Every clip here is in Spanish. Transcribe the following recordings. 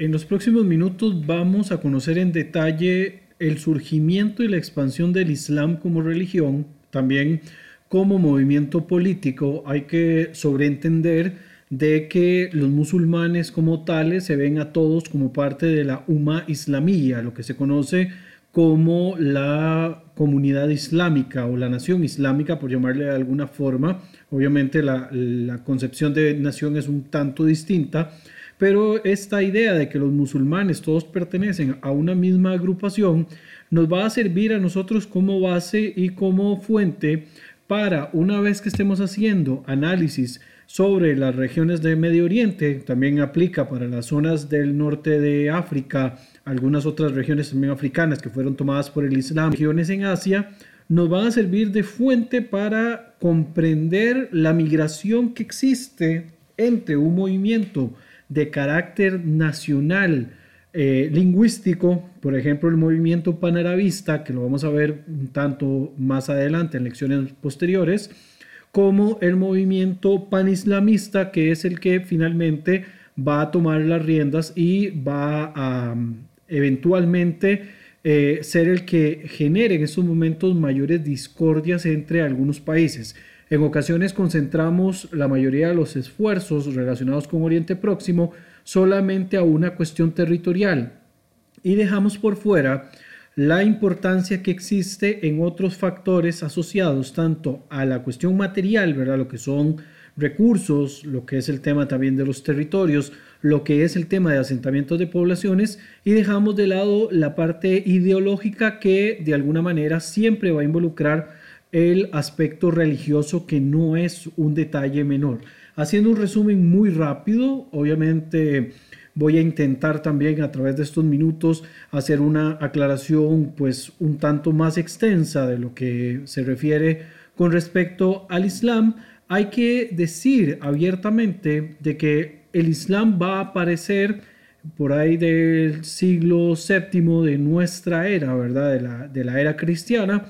En los próximos minutos vamos a conocer en detalle el surgimiento y la expansión del Islam como religión, también como movimiento político. Hay que sobreentender de que los musulmanes como tales se ven a todos como parte de la Umma Islamía, lo que se conoce como la comunidad islámica o la nación islámica, por llamarle de alguna forma. Obviamente la, la concepción de nación es un tanto distinta, pero esta idea de que los musulmanes todos pertenecen a una misma agrupación nos va a servir a nosotros como base y como fuente para una vez que estemos haciendo análisis sobre las regiones de Medio Oriente, también aplica para las zonas del norte de África, algunas otras regiones también africanas que fueron tomadas por el Islam, regiones en Asia, nos van a servir de fuente para comprender la migración que existe entre un movimiento de carácter nacional eh, lingüístico, por ejemplo el movimiento panarabista, que lo vamos a ver un tanto más adelante en lecciones posteriores, como el movimiento panislamista, que es el que finalmente va a tomar las riendas y va a mm, eventualmente eh, ser el que genere en estos momentos mayores discordias entre algunos países. En ocasiones concentramos la mayoría de los esfuerzos relacionados con Oriente Próximo solamente a una cuestión territorial y dejamos por fuera la importancia que existe en otros factores asociados tanto a la cuestión material, ¿verdad? Lo que son recursos, lo que es el tema también de los territorios, lo que es el tema de asentamientos de poblaciones y dejamos de lado la parte ideológica que de alguna manera siempre va a involucrar el aspecto religioso que no es un detalle menor. Haciendo un resumen muy rápido, obviamente voy a intentar también a través de estos minutos hacer una aclaración pues un tanto más extensa de lo que se refiere con respecto al Islam. Hay que decir abiertamente de que el Islam va a aparecer por ahí del siglo VII de nuestra era, ¿verdad? De la, de la era cristiana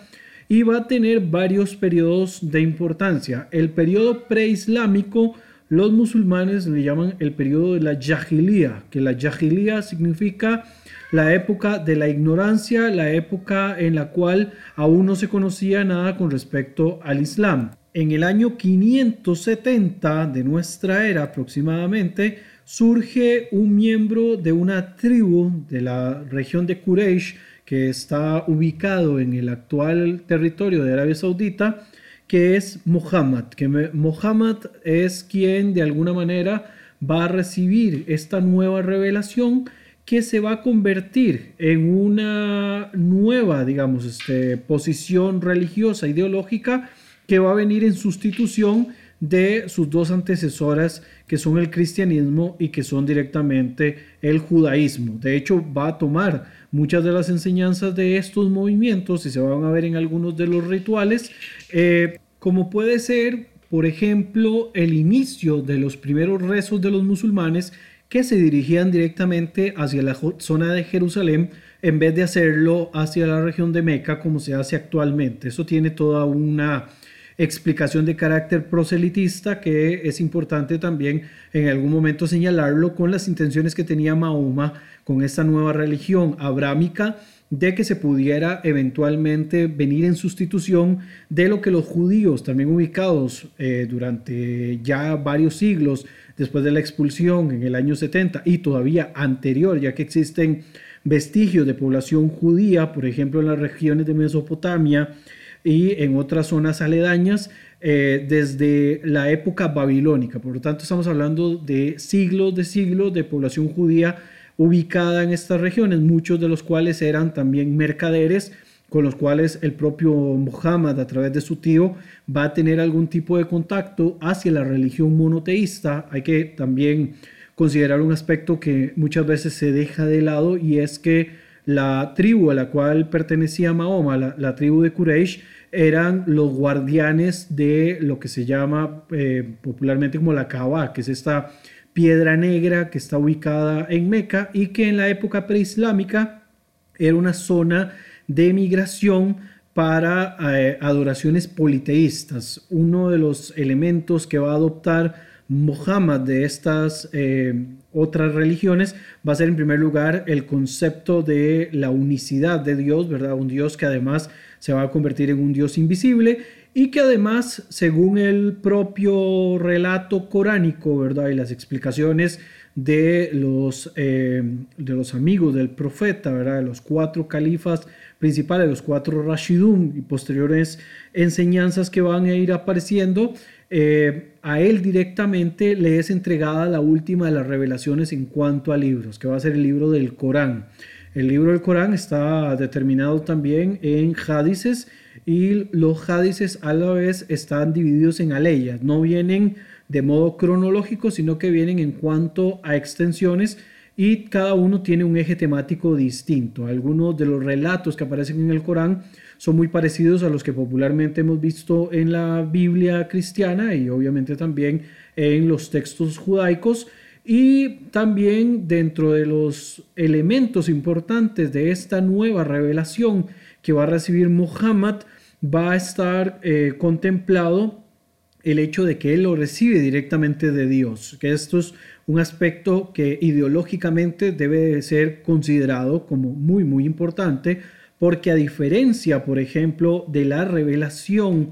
y va a tener varios periodos de importancia. El periodo preislámico, los musulmanes le llaman el periodo de la Jahiliya, que la Jahiliya significa la época de la ignorancia, la época en la cual aún no se conocía nada con respecto al Islam. En el año 570 de nuestra era aproximadamente, surge un miembro de una tribu de la región de Quraysh que está ubicado en el actual territorio de Arabia Saudita, que es Muhammad, que Muhammad es quien de alguna manera va a recibir esta nueva revelación que se va a convertir en una nueva, digamos, este, posición religiosa, ideológica, que va a venir en sustitución de sus dos antecesoras, que son el cristianismo y que son directamente el judaísmo. De hecho, va a tomar muchas de las enseñanzas de estos movimientos y se van a ver en algunos de los rituales, eh, como puede ser, por ejemplo, el inicio de los primeros rezos de los musulmanes que se dirigían directamente hacia la zona de Jerusalén en vez de hacerlo hacia la región de Meca como se hace actualmente. Eso tiene toda una explicación de carácter proselitista que es importante también en algún momento señalarlo con las intenciones que tenía Mahoma con esta nueva religión abrámica de que se pudiera eventualmente venir en sustitución de lo que los judíos, también ubicados eh, durante ya varios siglos después de la expulsión en el año 70 y todavía anterior, ya que existen vestigios de población judía, por ejemplo en las regiones de Mesopotamia, y en otras zonas aledañas eh, desde la época babilónica. Por lo tanto, estamos hablando de siglos de siglos de población judía ubicada en estas regiones, muchos de los cuales eran también mercaderes con los cuales el propio Muhammad a través de su tío va a tener algún tipo de contacto hacia la religión monoteísta. Hay que también considerar un aspecto que muchas veces se deja de lado y es que la tribu a la cual pertenecía Mahoma, la, tribu de Quraysh, eran los guardianes de lo que se llama eh, popularmente como la Kaaba, que es esta piedra negra que está ubicada en Meca y que en la época preislámica era una zona de migración para eh, adoraciones politeístas. Uno de los elementos que va a adoptar Muhammad de estas eh, otras religiones, va a ser en primer lugar el concepto de la unicidad de Dios, ¿verdad? Un Dios que además se va a convertir en un Dios invisible y que además, según el propio relato coránico, ¿verdad? Y las explicaciones de los, eh, de los amigos del profeta, ¿verdad? De los cuatro califas principales, los cuatro Rashidun y posteriores enseñanzas que van a ir apareciendo, eh, a él directamente le es entregada la última de las revelaciones en cuanto a libros, que va a ser el libro del Corán. El libro del Corán está determinado también en hadices y los hadices a la vez están divididos en aleyas, no vienen de modo cronológico, sino que vienen en cuanto a extensiones y cada uno tiene un eje temático distinto. Algunos de los relatos que aparecen en el Corán son muy parecidos a los que popularmente hemos visto en la Biblia cristiana y obviamente también en los textos judaicos. Y también dentro de los elementos importantes de esta nueva revelación que va a recibir Muhammad, va a estar eh, contemplado el hecho de que él lo recibe directamente de Dios, que esto es un aspecto que ideológicamente debe ser considerado como muy, muy importante, porque a diferencia, por ejemplo, de la revelación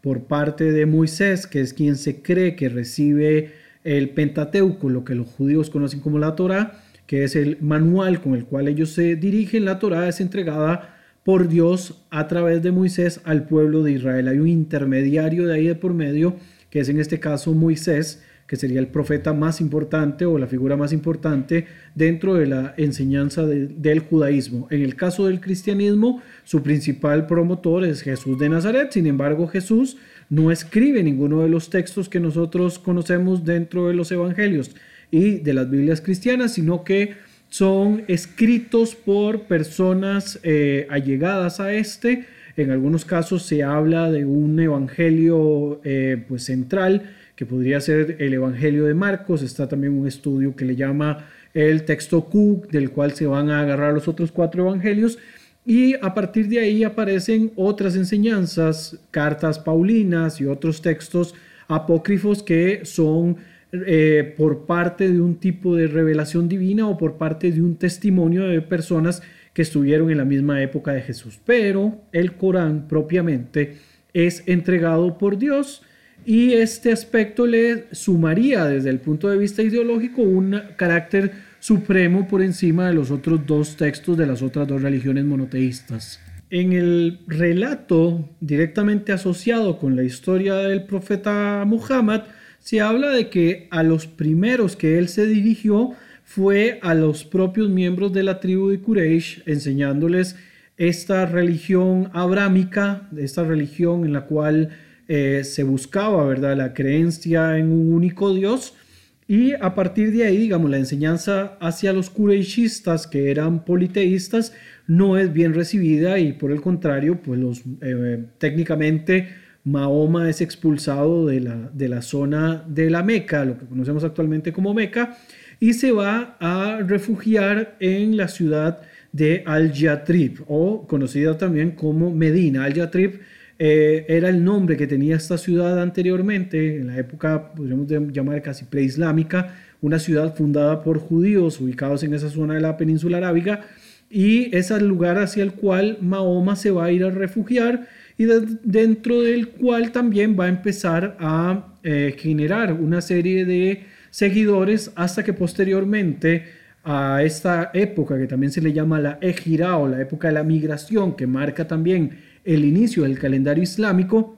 por parte de Moisés, que es quien se cree que recibe el Pentateuco, lo que los judíos conocen como la Torá, que es el manual con el cual ellos se dirigen, la Torá es entregada por Dios a través de Moisés al pueblo de Israel. Hay un intermediario de ahí de por medio, que es en este caso Moisés, que sería el profeta más importante o la figura más importante dentro de la enseñanza del judaísmo. En el caso del cristianismo, su principal promotor es Jesús de Nazaret, sin embargo Jesús no escribe ninguno de los textos que nosotros conocemos dentro de los evangelios y de las Biblias cristianas, sino que son escritos por personas eh, allegadas a este. En algunos casos se habla de un evangelio eh, pues central que podría ser el Evangelio de Marcos. Está también un estudio que le llama el texto Q, del cual se van a agarrar los otros cuatro evangelios. Y a partir de ahí aparecen otras enseñanzas, cartas paulinas y otros textos apócrifos que son eh, por parte de un tipo de revelación divina o por parte de un testimonio de personas que estuvieron en la misma época de Jesús. Pero el Corán propiamente es entregado por Dios y este aspecto le sumaría desde el punto de vista ideológico un carácter supremo por encima de los otros dos textos de las otras dos religiones monoteístas. En el relato directamente asociado con la historia del profeta Muhammad, se habla de que a los primeros que él se dirigió fue a los propios miembros de la tribu de Quraysh, enseñándoles esta religión abrámica, esta religión en la cual eh, se buscaba, ¿verdad? La creencia en un único Dios. Y a partir de ahí, digamos, la enseñanza hacia los Quraishistas, que eran politeístas, no es bien recibida y por el contrario, pues los, eh, técnicamente Mahoma es expulsado de la, de la zona de la Meca, lo que conocemos actualmente como Meca, y se va a refugiar en la ciudad de Al-Yatrib, o conocida también como Medina. Al-Yatrib eh, era el nombre que tenía esta ciudad anteriormente, en la época, podríamos llamar casi preislámica, una ciudad fundada por judíos ubicados en esa zona de la península arábiga, y es el lugar hacia el cual Mahoma se va a ir a refugiar y dentro del cual también va a empezar a eh, generar una serie de seguidores hasta que posteriormente a esta época que también se le llama la Ejira o la época de la migración que marca también el inicio del calendario islámico,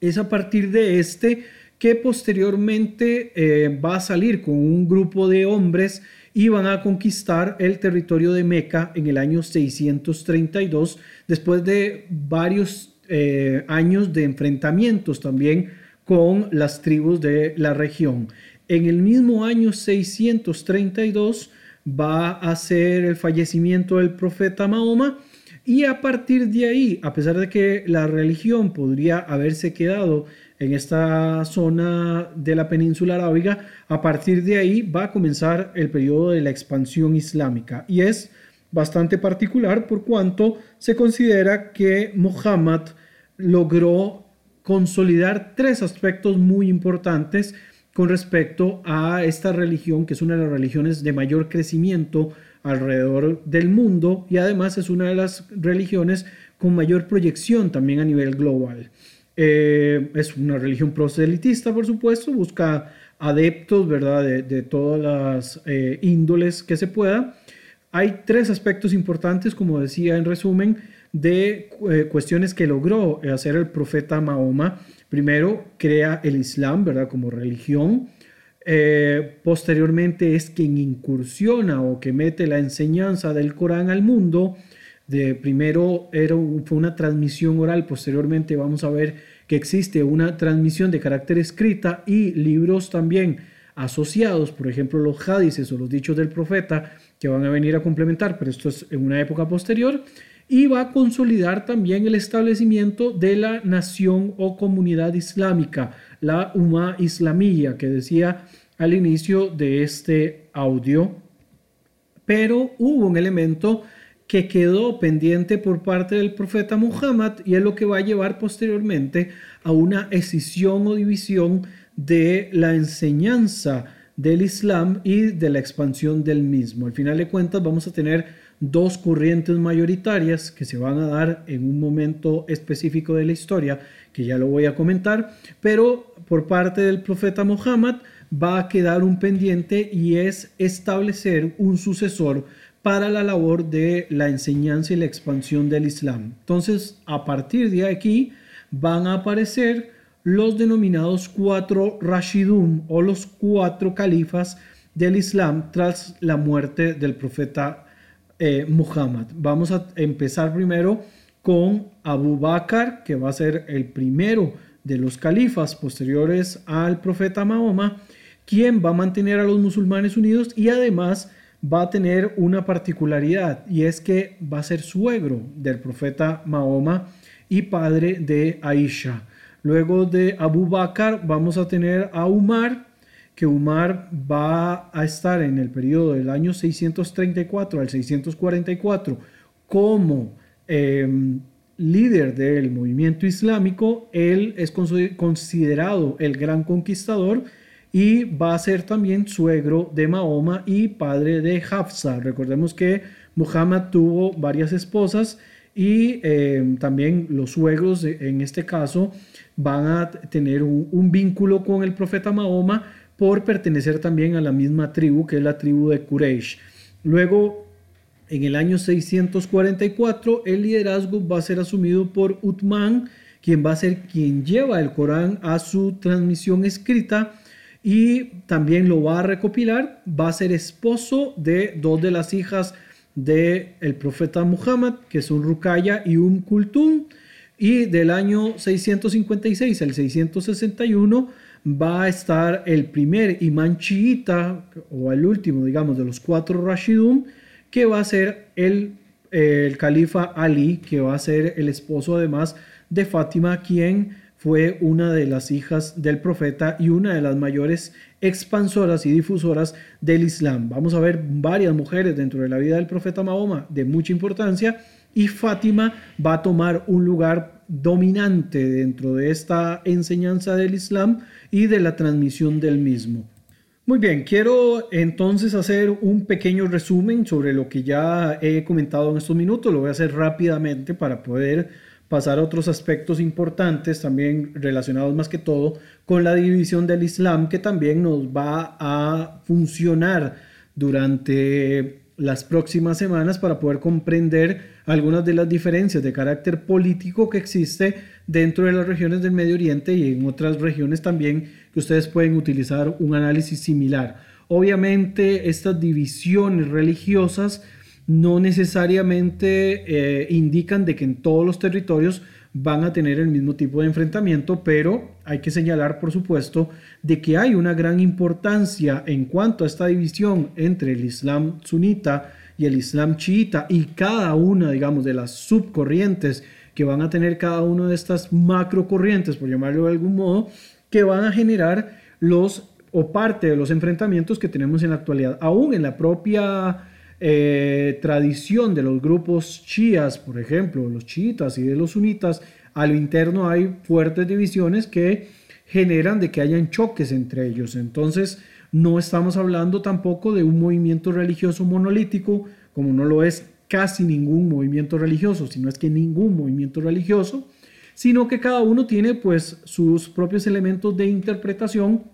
es a partir de este que posteriormente eh, va a salir con un grupo de hombres y van a conquistar el territorio de Meca en el año 632, después de varios eh, años de enfrentamientos también con las tribus de la región. En el mismo año 632 va a ser el fallecimiento del profeta Mahoma y a partir de ahí, a pesar de que la religión podría haberse quedado en esta zona de la península arábiga, a partir de ahí va a comenzar el periodo de la expansión islámica. Y es bastante particular por cuanto se considera que Muhammad logró consolidar tres aspectos muy importantes con respecto a esta religión, que es una de las religiones de mayor crecimiento alrededor del mundo y además es una de las religiones con mayor proyección también a nivel global. Eh, es una religión proselitista, por supuesto, busca adeptos, ¿verdad?, de, todas las eh, índoles que se pueda. Hay tres aspectos importantes, como decía en resumen, de eh, cuestiones que logró hacer el profeta Mahoma. Primero, crea el Islam, ¿verdad?, como religión. Posteriormente es quien incursiona o que mete la enseñanza del Corán al mundo. De primero era, fue una transmisión oral, posteriormente vamos a ver que existe una transmisión de carácter escrita y libros también asociados, por ejemplo los hadices o los dichos del profeta que van a venir a complementar, pero esto es en una época posterior, y va a consolidar también el establecimiento de la nación o comunidad islámica, la Umma Islamiyya, que decía al inicio de este audio. Pero hubo un elemento que quedó pendiente por parte del profeta Muhammad y es lo que va a llevar posteriormente a una escisión o división de la enseñanza del Islam y de la expansión del mismo. Al final de cuentas vamos a tener dos corrientes mayoritarias que se van a dar en un momento específico de la historia, que ya lo voy a comentar, pero por parte del profeta Muhammad va a quedar un pendiente y es establecer un sucesor para la labor de la enseñanza y la expansión del Islam. Entonces, a partir de aquí van a aparecer los denominados cuatro Rashidun o los cuatro califas del Islam tras la muerte del profeta eh, Muhammad. Vamos a empezar primero con Abu Bakr, que va a ser el primero de los califas posteriores al profeta Mahoma, quien va a mantener a los musulmanes unidos y además va a tener una particularidad y es que va a ser suegro del profeta Mahoma y padre de Aisha. Luego de Abu Bakr vamos a tener a Umar, que Umar va a estar en el periodo del año 634 al 644 como em, líder del movimiento islámico. Él es considerado el gran conquistador y va a ser también suegro de Mahoma y padre de Hafsa. Recordemos que Muhammad tuvo varias esposas y eh, también los suegros en este caso van a tener un, vínculo con el profeta Mahoma por pertenecer también a la misma tribu que es la tribu de Quraysh. Luego, en el año 644, el liderazgo va a ser asumido por Uthman, quien va a ser quien lleva el Corán a su transmisión escrita y también lo va a recopilar, va a ser esposo de dos de las hijas del el profeta Muhammad, que son Rukaya y Um Kultum, y del año 656 al 661 va a estar el primer imán chiita, o el último, digamos, de los cuatro Rashidun, que va a ser el, el califa Ali, que va a ser el esposo además de Fátima, quien fue una de las hijas del profeta y una de las mayores expansoras y difusoras del Islam. Vamos a ver varias mujeres dentro de la vida del profeta Mahoma de mucha importancia y Fátima va a tomar un lugar dominante dentro de esta enseñanza del Islam y de la transmisión del mismo. Muy bien, quiero entonces hacer un pequeño resumen sobre lo que ya he comentado en estos minutos. Lo voy a hacer rápidamente para poder pasar a otros aspectos importantes también relacionados más que todo con la división del Islam que también nos va a funcionar durante las próximas semanas para poder comprender algunas de las diferencias de carácter político que existe dentro de las regiones del Medio Oriente y en otras regiones también que ustedes pueden utilizar un análisis similar. Obviamente estas divisiones religiosas no necesariamente eh, indican de que en todos los territorios van a tener el mismo tipo de enfrentamiento, pero hay que señalar, por supuesto, de que hay una gran importancia en cuanto a esta división entre el Islam sunita y el Islam chiita y cada una, digamos, de las subcorrientes que van a tener cada una de estas macrocorrientes, por llamarlo de algún modo, que van a generar los o parte de los enfrentamientos que tenemos en la actualidad, aún en la propia eh, tradición de los grupos chiías, por ejemplo, los chiitas y de los sunitas, a lo interno hay fuertes divisiones que generan de que hayan choques entre ellos. Entonces, no estamos hablando tampoco de un movimiento religioso monolítico, como no lo es casi ningún movimiento religioso, sino es que ningún movimiento religioso, sino que cada uno tiene pues sus propios elementos de interpretación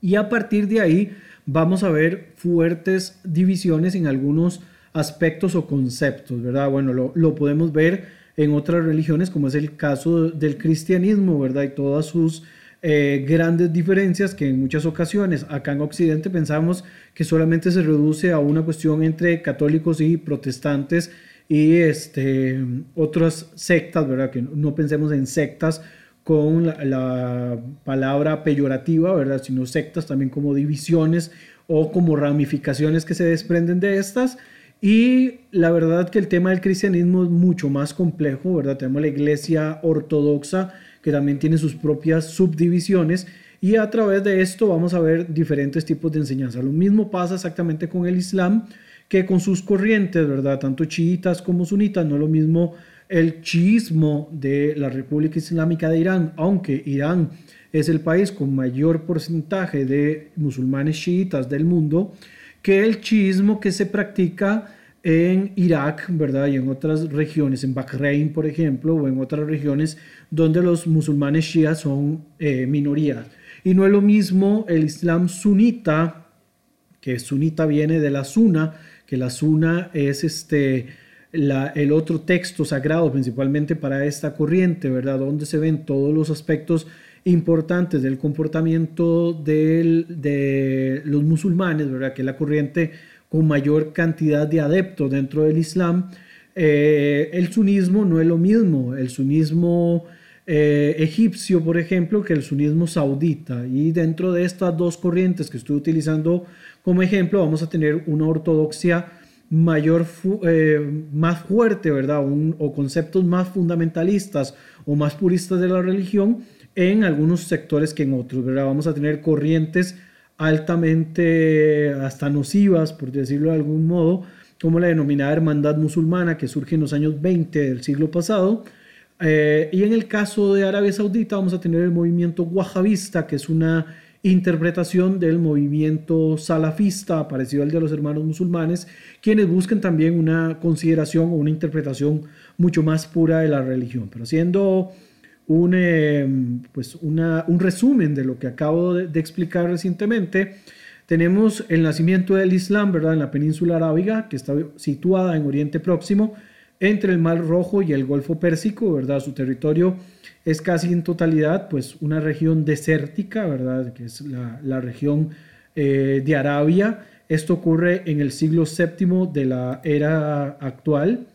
y a partir de ahí vamos a ver fuertes divisiones en algunos aspectos o conceptos, ¿verdad? Bueno, lo, podemos ver en otras religiones, como es el caso del cristianismo, ¿verdad? Y todas sus eh, grandes diferencias que en muchas ocasiones acá en Occidente pensamos que solamente se reduce a una cuestión entre católicos y protestantes y este, otras sectas, ¿verdad? Que no pensemos en sectas con la, la, palabra peyorativa, ¿verdad? Sino sectas también como divisiones o como ramificaciones que se desprenden de estas. Y la verdad que el tema del cristianismo es mucho más complejo, ¿verdad? Tenemos la iglesia ortodoxa que también tiene sus propias subdivisiones y a través de esto vamos a ver diferentes tipos de enseñanza. Lo mismo pasa exactamente con el Islam que con sus corrientes, ¿verdad? Tanto chiitas como sunitas, no es lo mismo el chiismo de la República Islámica de Irán, aunque Irán es el país con mayor porcentaje de musulmanes chiitas del mundo, que el chiismo que se practica en Irak, ¿verdad? Y en otras regiones, en Bahrein, por ejemplo, o en otras regiones donde los musulmanes chiíes son eh, minorías. Y no es lo mismo el Islam sunita, que sunita viene de la suna, que la suna es este, el otro texto sagrado principalmente para esta corriente, ¿verdad? Donde se ven todos los aspectos importantes del comportamiento de los musulmanes, ¿verdad? Que la corriente mayor cantidad de adeptos dentro del Islam. Eh, el sunismo no es lo mismo. El sunismo eh, egipcio, por ejemplo, que el sunismo saudita. Y dentro de estas dos corrientes que estoy utilizando como ejemplo, vamos a tener una ortodoxia mayor, eh, más fuerte, ¿verdad? o conceptos más fundamentalistas o más puristas de la religión en algunos sectores que en otros, ¿verdad? Vamos a tener corrientes altamente hasta nocivas, por decirlo de algún modo, como la denominada hermandad musulmana que surge en los años 20 del siglo pasado. Eh, y en el caso de Arabia Saudita vamos a tener el movimiento wahabista, que es una interpretación del movimiento salafista, parecido al de los hermanos musulmanes, quienes buscan también una consideración o una interpretación mucho más pura de la religión. Pero siendo un, em, pues un resumen de lo que acabo de, explicar recientemente. Tenemos el nacimiento del Islam, ¿verdad? En la península arábiga, que está situada en Oriente Próximo, entre el Mar Rojo y el Golfo Pérsico, ¿verdad? Su territorio es casi en totalidad, pues, una región desértica, ¿verdad? Que es la, región eh, de Arabia. Esto ocurre en el siglo VII de la era actual.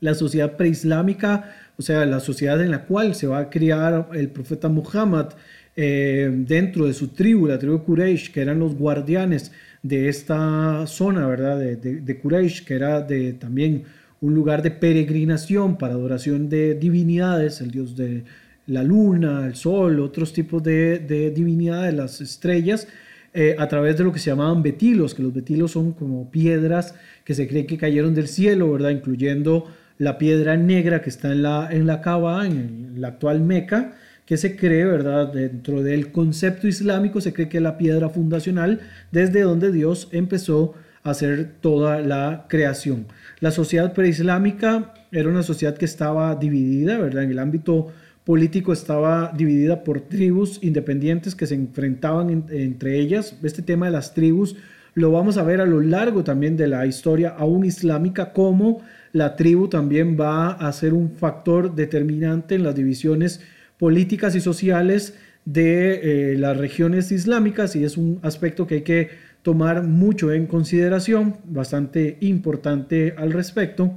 La sociedad preislámica o sea, la sociedad en la cual se va a criar el profeta Muhammad eh, dentro de su tribu, la tribu Quraysh, que eran los guardianes de esta zona, ¿verdad? De, de, Quraysh, que era también un lugar de peregrinación para adoración de divinidades, el dios de la luna, el sol, otros tipos de, de las estrellas, eh, a través de lo que se llamaban betilos, que los betilos son como piedras que se cree que cayeron del cielo, ¿verdad? Incluyendo la piedra negra que está en la, en la Kaaba, en la actual Meca, que se cree, ¿verdad? Dentro del concepto islámico se cree que es la piedra fundacional desde donde Dios empezó a hacer toda la creación. La sociedad preislámica era una sociedad que estaba dividida, ¿verdad? En el ámbito político estaba dividida por tribus independientes que se enfrentaban entre ellas. Este tema de las tribus lo vamos a ver a lo largo también de la historia aún islámica, como la tribu también va a ser un factor determinante en las divisiones políticas y sociales de eh, las regiones islámicas y es un aspecto que hay que tomar mucho en consideración, bastante importante al respecto.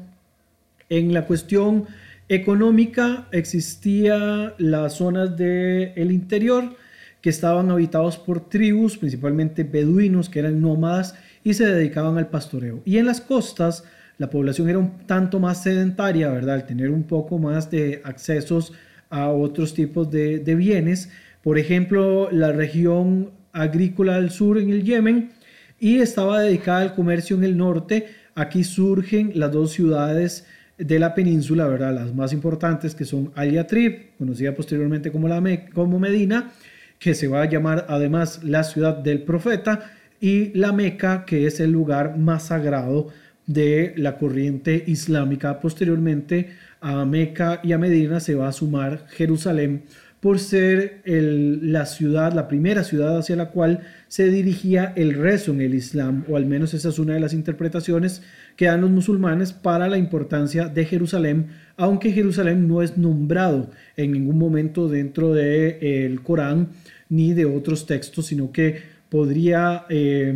En la cuestión económica existía las zonas del el interior que estaban habitados por tribus, principalmente beduinos, que eran nómadas y se dedicaban al pastoreo. Y en las costas la población era un tanto más sedentaria, ¿verdad? Al tener un poco más de accesos a otros tipos de, bienes. Por ejemplo, la región agrícola del sur en el Yemen y estaba dedicada al comercio en el norte. Aquí surgen las dos ciudades de la península, ¿verdad? Las más importantes que son Al-Yatrib, conocida posteriormente como, la como Medina, que se va a llamar además la ciudad del profeta, y la Meca, que es el lugar más sagrado de la corriente islámica. Posteriormente a Meca y a Medina se va a sumar Jerusalén por ser la ciudad, la primera ciudad hacia la cual se dirigía el rezo en el Islam, o al menos esa es una de las interpretaciones que dan los musulmanes para la importancia de Jerusalén, aunque Jerusalén no es nombrado en ningún momento dentro del Corán ni de otros textos, sino que podría eh,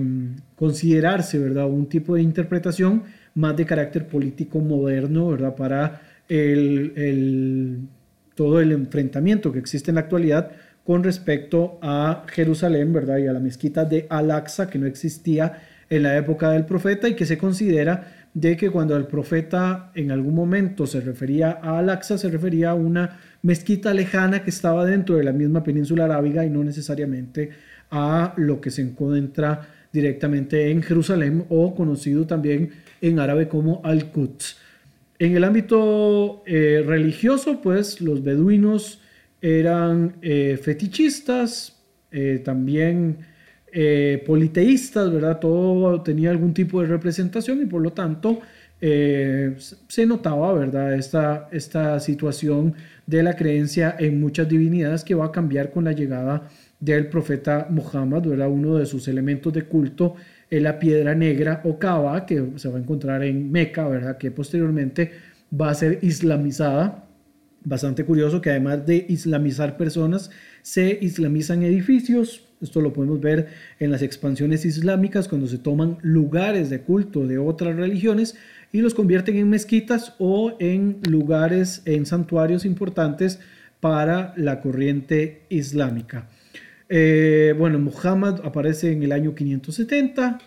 considerarse, ¿verdad?, un tipo de interpretación más de carácter político moderno, ¿verdad?, para el todo el enfrentamiento que existe en la actualidad con respecto a Jerusalén, ¿verdad? Y a la mezquita de Al-Aqsa, que no existía en la época del profeta y que se considera de que cuando el profeta en algún momento se refería a Al-Aqsa, se refería a una mezquita lejana que estaba dentro de la misma península arábiga y no necesariamente a lo que se encuentra directamente en Jerusalén o conocido también en árabe como Al-Quds. En el ámbito eh, religioso, pues los beduinos eran eh, fetichistas, eh, también politeístas, ¿verdad? Todo tenía algún tipo de representación y por lo tanto se notaba, ¿verdad? Esta, esta situación de la creencia en muchas divinidades que va a cambiar con la llegada del profeta Muhammad, ¿verdad? Uno de sus elementos de culto es la piedra negra o Kaaba, que se va a encontrar en Meca, ¿verdad? Que posteriormente va a ser islamizada. Bastante curioso que además de islamizar personas, se islamizan edificios. Esto lo podemos ver en las expansiones islámicas cuando se toman lugares de culto de otras religiones y los convierten en mezquitas o en lugares, en santuarios importantes para la corriente islámica. Eh, bueno, Muhammad aparece en el año 570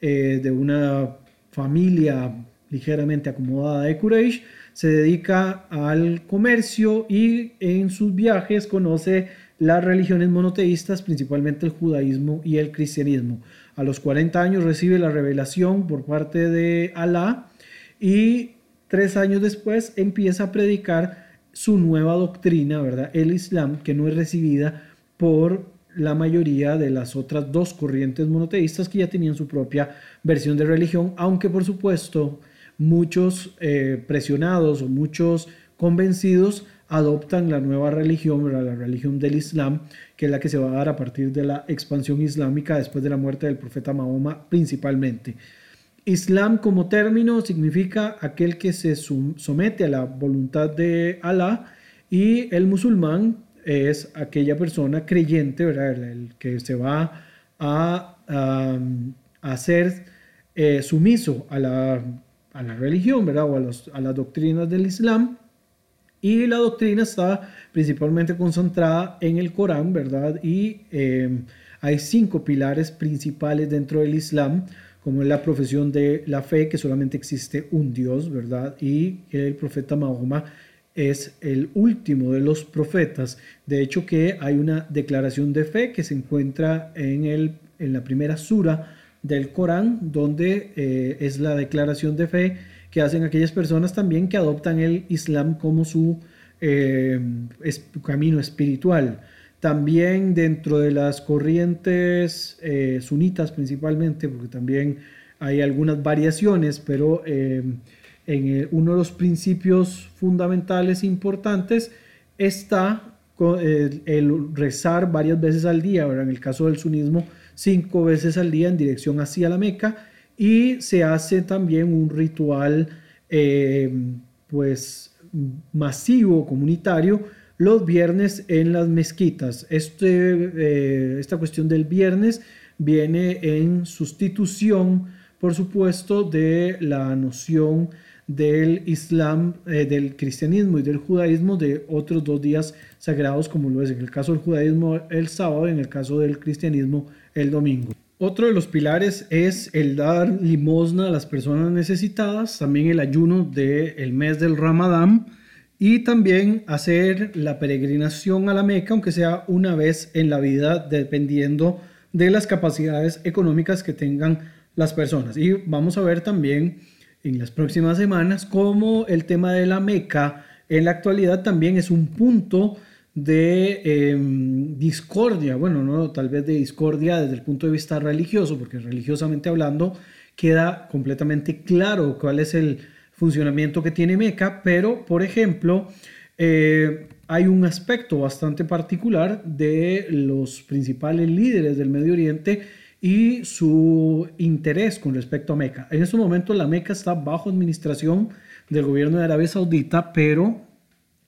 eh, de una familia ligeramente acomodada de Quraysh. Se dedica al comercio y en sus viajes conoce las religiones monoteístas, principalmente el judaísmo y el cristianismo. A los 40 años recibe la revelación por parte de Alá y tres años después empieza a predicar su nueva doctrina, ¿verdad? El Islam, que no es recibida por la mayoría de las otras dos corrientes monoteístas que ya tenían su propia versión de religión, aunque por supuesto muchos eh, presionados o muchos convencidos adoptan la nueva religión, la religión del Islam, que es la que se va a dar a partir de la expansión islámica después de la muerte del profeta Mahoma principalmente. Islam como término significa aquel que se somete a la voluntad de Alá y el musulmán es aquella persona creyente, ¿verdad? El que se va a, hacer eh, sumiso a la, religión, ¿verdad? O a, las doctrinas del Islam. Y la doctrina está principalmente concentrada en el Corán, ¿verdad? Y eh, hay cinco pilares principales dentro del Islam, como la profesión de la fe, que solamente existe un Dios, ¿verdad? Y el profeta Mahoma es el último de los profetas. De hecho que hay una declaración de fe que se encuentra en, el, en la primera sura del Corán, donde eh, es la declaración de fe que hacen aquellas personas también que adoptan el Islam como su eh, camino espiritual. También dentro de las corrientes eh, sunitas principalmente, porque también hay algunas variaciones, pero en uno de los principios fundamentales importantes está el, rezar varias veces al día, en el caso del sunismo, cinco veces al día en dirección hacia la Meca y se hace también un ritual eh, pues masivo, comunitario, los viernes en las mezquitas. Este, eh, esta cuestión del viernes viene en sustitución, por supuesto, de la noción del Islam, eh, del cristianismo y del judaísmo de otros dos días sagrados, como lo es en el caso del judaísmo el sábado, en el caso del cristianismo el domingo. Otro de los pilares es el dar limosna a las personas necesitadas, también el ayuno del mes del Ramadán y también hacer la peregrinación a la Meca, aunque sea una vez en la vida, dependiendo de las capacidades económicas que tengan las personas. Y vamos a ver también en las próximas semanas, como el tema de la Meca en la actualidad también es un punto de em, discordia, bueno, no tal vez de discordia desde el punto de vista religioso, porque religiosamente hablando queda completamente claro cuál es el funcionamiento que tiene Meca, pero por ejemplo, eh, hay un aspecto bastante particular de los principales líderes del Medio Oriente y su interés con respecto a Meca. En este momento la Meca está bajo administración del gobierno de Arabia Saudita, pero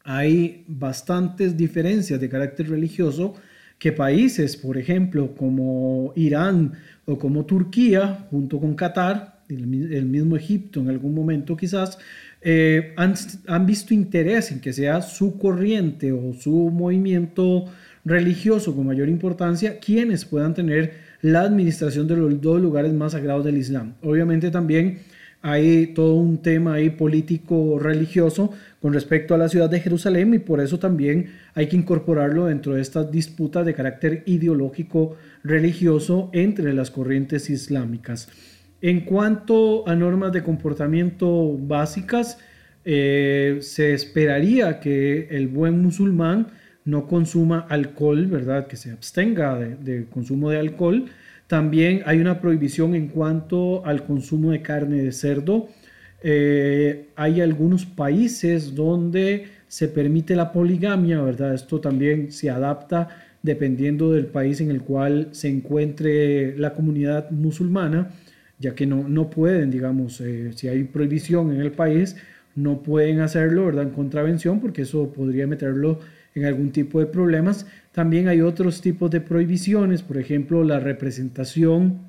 hay bastantes diferencias de carácter religioso que países, por ejemplo, como Irán o como Turquía, junto con Qatar, el, mismo Egipto en algún momento quizás, eh, han, han, visto interés en que sea su corriente o su movimiento religioso con mayor importancia quienes puedan tener la administración de los dos lugares más sagrados del Islam. Obviamente también hay todo un tema ahí político religioso con respecto a la ciudad de Jerusalén y por eso también hay que incorporarlo dentro de estas disputas de carácter ideológico religioso entre las corrientes islámicas. En cuanto a normas de comportamiento básicas, eh, se esperaría que el buen musulmán no consuma alcohol, ¿verdad? Que se abstenga de consumo de alcohol también hay una prohibición en cuanto al consumo de carne de cerdo. Eh, hay algunos países donde se permite la poligamia, ¿verdad? Esto también se adapta dependiendo del país en el cual se encuentre la comunidad musulmana, ya que no, no pueden, digamos, eh, si hay prohibición en el país, no pueden hacerlo, ¿verdad? En contravención, porque eso podría meterlo en algún tipo de problemas. También hay otros tipos de prohibiciones, por ejemplo, la representación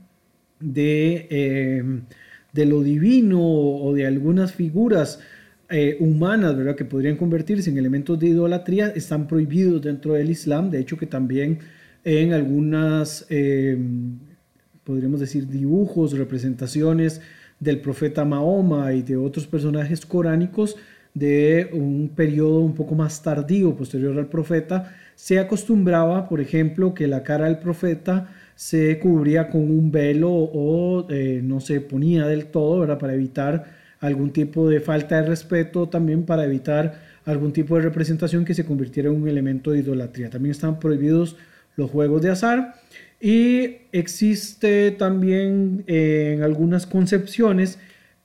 de, eh, de lo divino o de algunas figuras eh, humanas, ¿verdad? Que podrían convertirse en elementos de idolatría, están prohibidos dentro del Islam. De hecho, que también en algunas, eh, podríamos decir, dibujos, representaciones del profeta Mahoma y de otros personajes coránicos de un periodo un poco más tardío, posterior al profeta, se acostumbraba, por ejemplo, que la cara del profeta se cubría con un velo o eh, no se ponía del todo. Para evitar algún tipo de falta de respeto, también para evitar algún tipo de representación que se convirtiera en un elemento de idolatría. También están prohibidos los juegos de azar y existe también eh, en algunas concepciones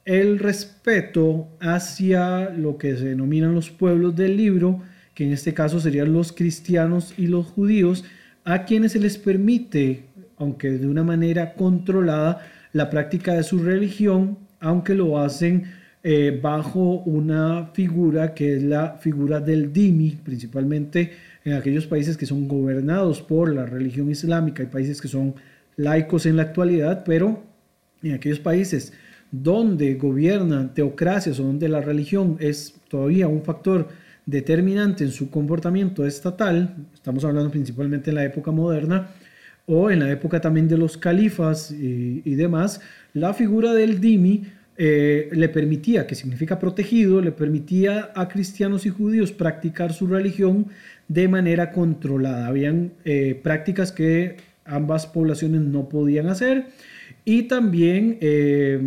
el respeto hacia lo que se denominan los pueblos del libro, que en este caso serían los cristianos y los judíos, a quienes se les permite, aunque de una manera controlada, la práctica de su religión, aunque lo hacen eh, bajo una figura que es la figura del Dimi, principalmente en aquellos países que son gobernados por la religión islámica, hay países que son laicos en la actualidad, pero en aquellos países donde gobiernan teocracias o donde la religión es todavía un factor determinante en su comportamiento estatal, estamos hablando principalmente en la época moderna, o en la época también de los califas y, demás, la figura del Dimi eh, le permitía, que significa protegido, le permitía a cristianos y judíos practicar su religión de manera controlada. Habían eh, prácticas que ambas poblaciones no podían hacer y también eh,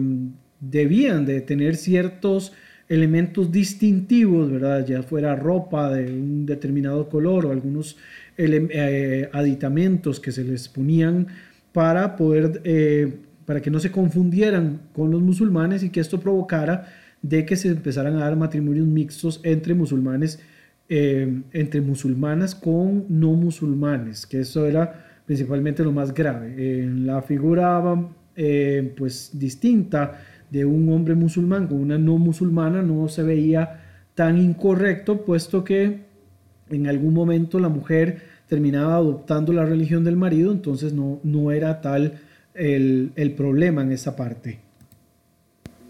debían de tener ciertos elementos distintivos, ¿verdad? Ya fuera ropa de un determinado color o algunos eh, aditamentos que se les ponían para poder, eh, para que no se confundieran con los musulmanes y que esto provocara de que se empezaran a dar matrimonios mixtos entre musulmanes, entre musulmanas con no musulmanes, que eso era principalmente lo más grave. En la figura eh, pues distinta de un hombre musulmán con una no musulmana no se veía tan incorrecto, puesto que en algún momento la mujer terminaba adoptando la religión del marido, entonces no, no era tal el, el problema en esa parte.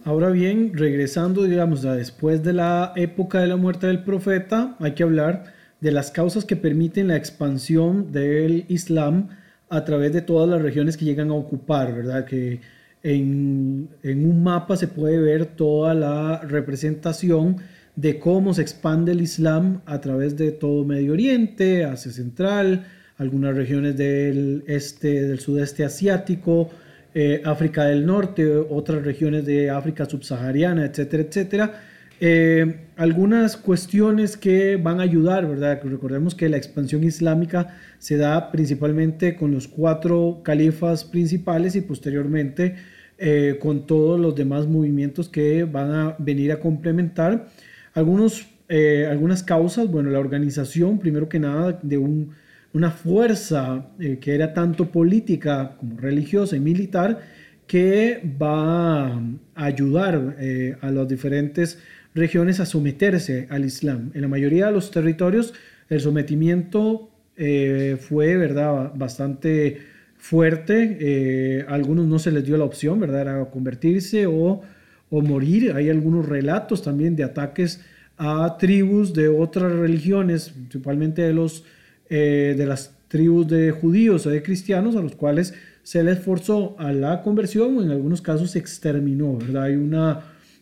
Ahora bien, regresando, digamos, a después de la época de la muerte del profeta, hay que hablar de las causas que permiten la expansión del Islam a través de todas las regiones que llegan a ocupar, ¿verdad? Que en, un mapa se puede ver toda la representación de cómo se expande el Islam a través de todo Medio Oriente, Asia Central, algunas regiones del este, del sudeste asiático, eh, África del Norte, otras regiones de África subsahariana, etcétera, etcétera. Eh, algunas cuestiones que van a ayudar, ¿verdad? Recordemos que la expansión islámica se da principalmente con los cuatro califas principales y posteriormente eh, con todos los demás movimientos que van a venir a complementar. Algunos, eh, algunas causas, bueno, la organización, primero que nada, de una fuerza que era tanto política como religiosa y militar, que va a ayudar a los diferentes regiones a someterse al Islam. En la mayoría de los territorios el sometimiento eh, fue ¿verdad? bastante fuerte. Eh, a algunos no se les dio la opción, ¿verdad? Era convertirse o, o, morir. Hay algunos relatos también de ataques a tribus de otras religiones, principalmente de, los, eh, de las tribus de judíos o de cristianos, a los cuales se les forzó a la conversión o en algunos casos se exterminó. ¿verdad? Hay una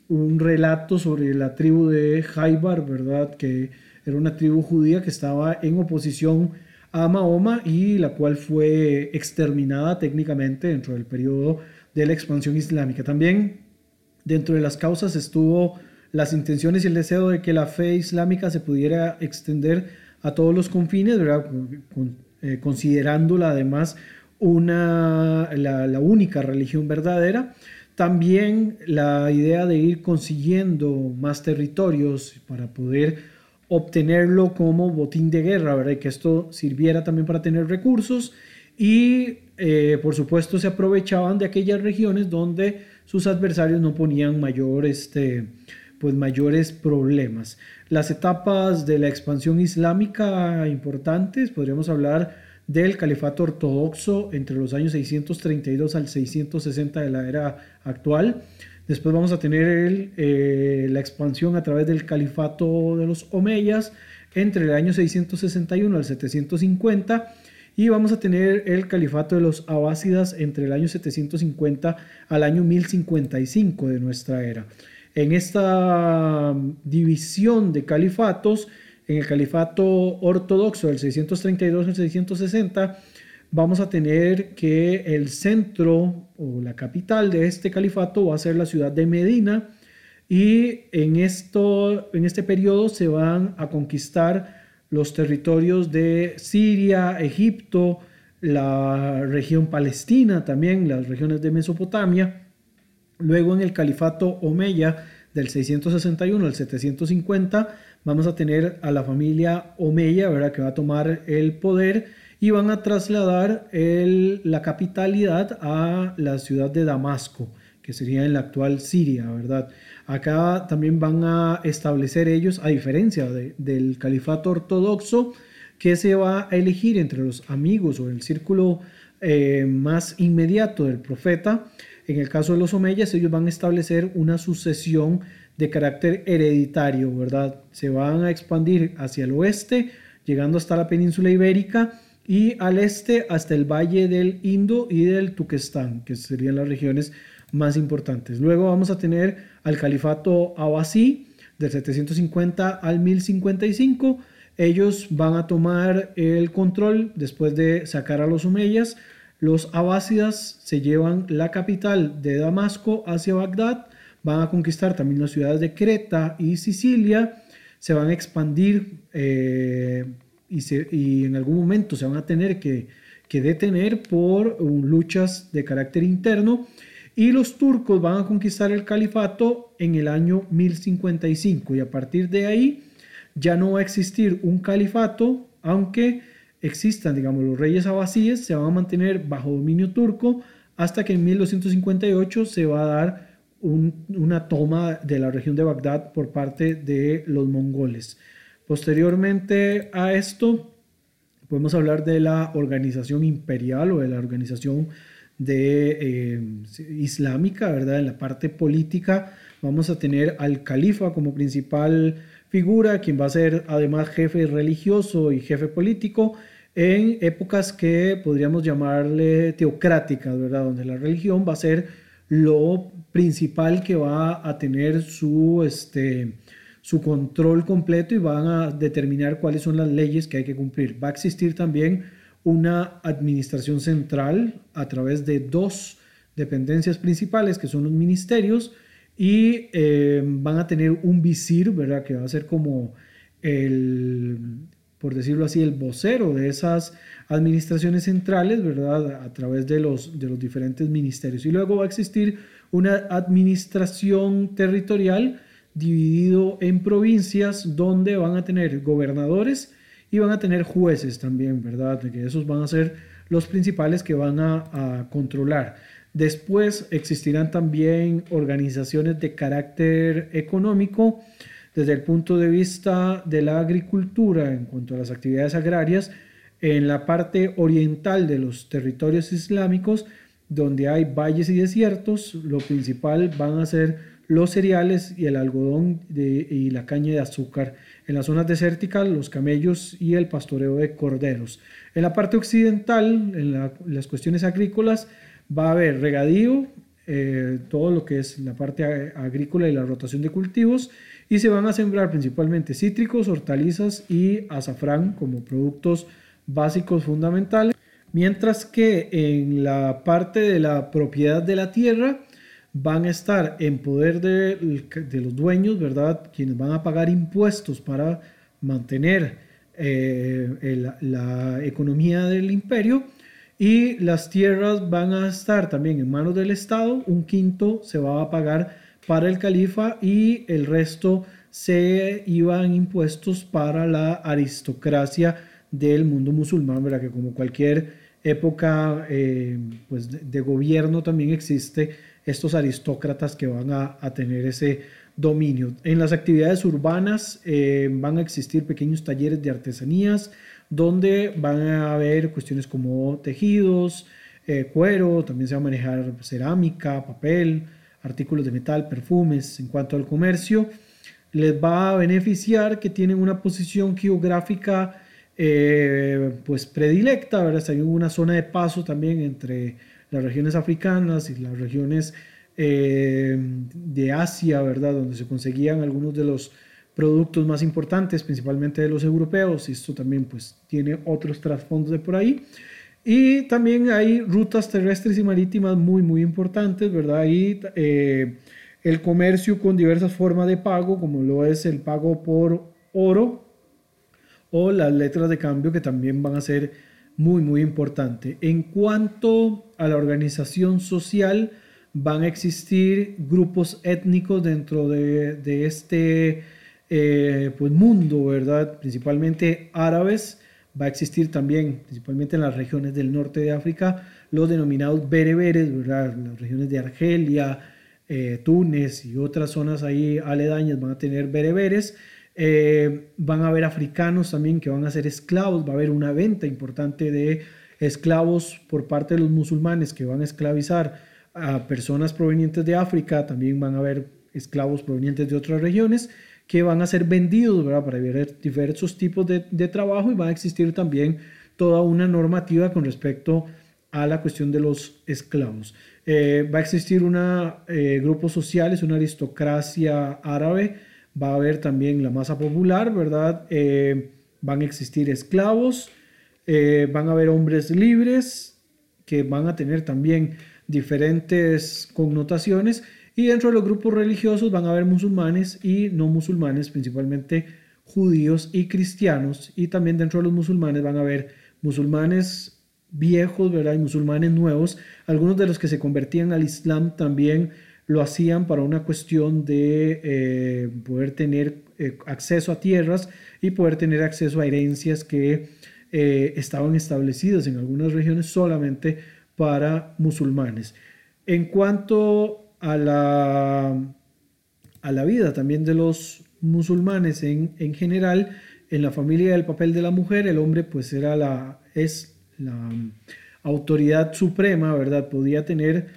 un relato sobre la tribu de Jaibar, ¿verdad? Que era una tribu judía que estaba en oposición a Mahoma y la cual fue exterminada técnicamente dentro del periodo de la expansión islámica. También dentro de las causas estuvo las intenciones y el deseo de que la fe islámica se pudiera extender a todos los confines, ¿verdad? Eh, considerándola además una, la única religión verdadera. También la idea de ir consiguiendo más territorios para poder obtenerlo como botín de guerra, ¿verdad? Que esto sirviera también para tener recursos y eh, por supuesto se aprovechaban de aquellas regiones donde sus adversarios no ponían mayor, este, pues mayores problemas. Las etapas de la expansión islámica importantes, podríamos hablar del califato ortodoxo entre los años 632 al 660 de la era actual. Después vamos a tener eh, la expansión a través del califato de los omeyas entre el año 661 al 750 y vamos a tener el califato de los abásidas entre el año 750 al año 1055 de nuestra era. En esta división de califatos, en el califato ortodoxo del 632 al 660, vamos a tener que el centro o la capital de este califato va a ser la ciudad de Medina y en, esto, en este periodo se van a conquistar los territorios de Siria, Egipto, la región palestina también, las regiones de Mesopotamia. Luego en el califato Omeya del 661 al 750 vamos a tener a la familia Omeya, ¿verdad? Que va a tomar el poder y van a trasladar la capitalidad a la ciudad de Damasco, que sería en la actual Siria, ¿verdad? Acá también van a establecer ellos, a diferencia del califato ortodoxo, que se va a elegir entre los amigos o el círculo eh, más inmediato del profeta. En el caso de los omeyas, ellos van a establecer una sucesión de carácter hereditario, ¿verdad? Se van a expandir hacia el oeste, llegando hasta la península ibérica y al este hasta el valle del Indo y del Turquestán, que serían las regiones más importantes. Luego vamos a tener al califato Abbasí del 750 al 1055. Ellos van a tomar el control después de sacar a los umeyas. Los abásidas se llevan la capital de Damasco hacia Bagdad van a conquistar también las ciudades de Creta y Sicilia, se van a expandir eh, y, en algún momento se van a tener que, detener por luchas de carácter interno y los turcos van a conquistar el califato en el año 1055 y a partir de ahí ya no va a existir un califato, aunque existan, digamos, los reyes abasíes, se van a mantener bajo dominio turco hasta que en 1258 se va a dar una toma de la región de Bagdad por parte de los mongoles. Posteriormente a esto, podemos hablar de la organización imperial o de la organización eh, islámica, ¿verdad? En la parte política vamos a tener al califa como principal figura, quien va a ser además jefe religioso y jefe político en épocas que podríamos llamarle teocráticas, ¿verdad? Donde la religión va a ser lo principal que va a tener su, este, su control completo y van a determinar cuáles son las leyes que hay que cumplir. Va a existir también una administración central a través de dos dependencias principales que son los ministerios y eh, van a tener un visir, ¿verdad? Que va a ser como el, por decirlo así, el vocero de esas administraciones centrales, ¿verdad? A través de los, de los diferentes ministerios. Y luego va a existir una administración territorial dividido en provincias donde van a tener gobernadores y van a tener jueces también, ¿verdad? Que esos van a ser los principales que van a, a controlar. Después existirán también organizaciones de carácter económico desde el punto de vista de la agricultura en cuanto a las actividades agrarias en la parte oriental de los territorios islámicos donde hay valles y desiertos lo principal van a ser los cereales y el algodón y la caña de azúcar. En las zonas desérticas los camellos y el pastoreo de corderos. En la parte occidental en las cuestiones agrícolas va a haber regadío, eh, todo lo que es la parte agrícola y la rotación de cultivos, y se van a sembrar principalmente cítricos, hortalizas y azafrán como productos básicos fundamentales, mientras que en la parte de la propiedad de la tierra van a estar en poder de, los dueños, ¿verdad? Quienes van a pagar impuestos para mantener eh, la economía del imperio y las tierras van a estar también en manos del Estado, un quinto se va a pagar para el califa y el resto se iban impuestos para la aristocracia del mundo musulmán, ¿verdad? que como cualquier época eh, pues de, gobierno también existe estos aristócratas que van a, tener ese dominio. En las actividades urbanas eh, van a existir pequeños talleres de artesanías, donde van a haber cuestiones como tejidos, eh, cuero, también se va a manejar cerámica, papel, artículos de metal, perfumes. En cuanto al comercio, les va a beneficiar que tienen una posición geográfica eh, pues predilecta, ¿verdad? Hay una zona de paso también entre las regiones africanas y las regiones eh, de Asia, ¿verdad? Donde se conseguían algunos de los productos más importantes, principalmente de los europeos, y esto también pues tiene otros trasfondos de por ahí. Y también hay rutas terrestres y marítimas muy, muy importantes, ¿verdad? Y eh, el comercio con diversas formas de pago, como lo es el pago por oro o las letras de cambio, que también van a ser muy, muy importantes. En cuanto a la organización social, van a existir grupos étnicos dentro de, de este eh, pues mundo, ¿verdad? Principalmente árabes. Va a existir también, principalmente en las regiones del norte de África, los denominados bereberes, ¿verdad? Las regiones de Argelia, eh, Túnez y otras zonas ahí aledañas van a tener bereberes. Eh, van a haber africanos también que van a ser esclavos. Va a haber una venta importante de esclavos por parte de los musulmanes que van a esclavizar a personas provenientes de África. También van a haber esclavos provenientes de otras regiones que van a ser vendidos ¿verdad? para diversos tipos de, de, trabajo y va a existir también toda una normativa con respecto a la cuestión de los esclavos. Eh, va a existir una, eh, grupos sociales, una aristocracia árabe, va a haber también la masa popular, ¿verdad? Eh, van a existir esclavos, van a haber hombres libres que van a tener también diferentes connotaciones y dentro de los grupos religiosos van a haber musulmanes y no musulmanes, principalmente judíos y cristianos. Y también dentro de los musulmanes van a haber musulmanes viejos, ¿verdad? Y musulmanes nuevos. Algunos de los que se convertían al Islam también lo hacían para una cuestión de eh, poder tener eh, acceso a tierras y poder tener acceso a herencias que eh, estaban establecidas en algunas regiones solamente para musulmanes. En cuanto a la, a la vida también de los musulmanes en, en general. En la familia del papel de la mujer, el hombre pues era la, es la autoridad suprema, ¿verdad? Podía tener,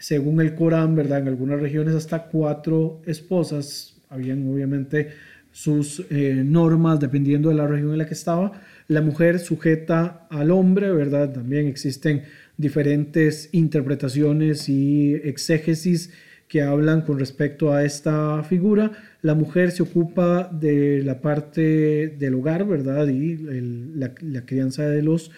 según el Corán, ¿verdad? En algunas regiones hasta cuatro esposas. Habían obviamente sus eh, normas dependiendo de la región en la que estaba. La mujer sujeta al hombre, ¿verdad? También existen diferentes interpretaciones y exégesis que hablan con respecto a esta figura. La mujer se ocupa de la parte del hogar, ¿verdad? Y la, crianza de los,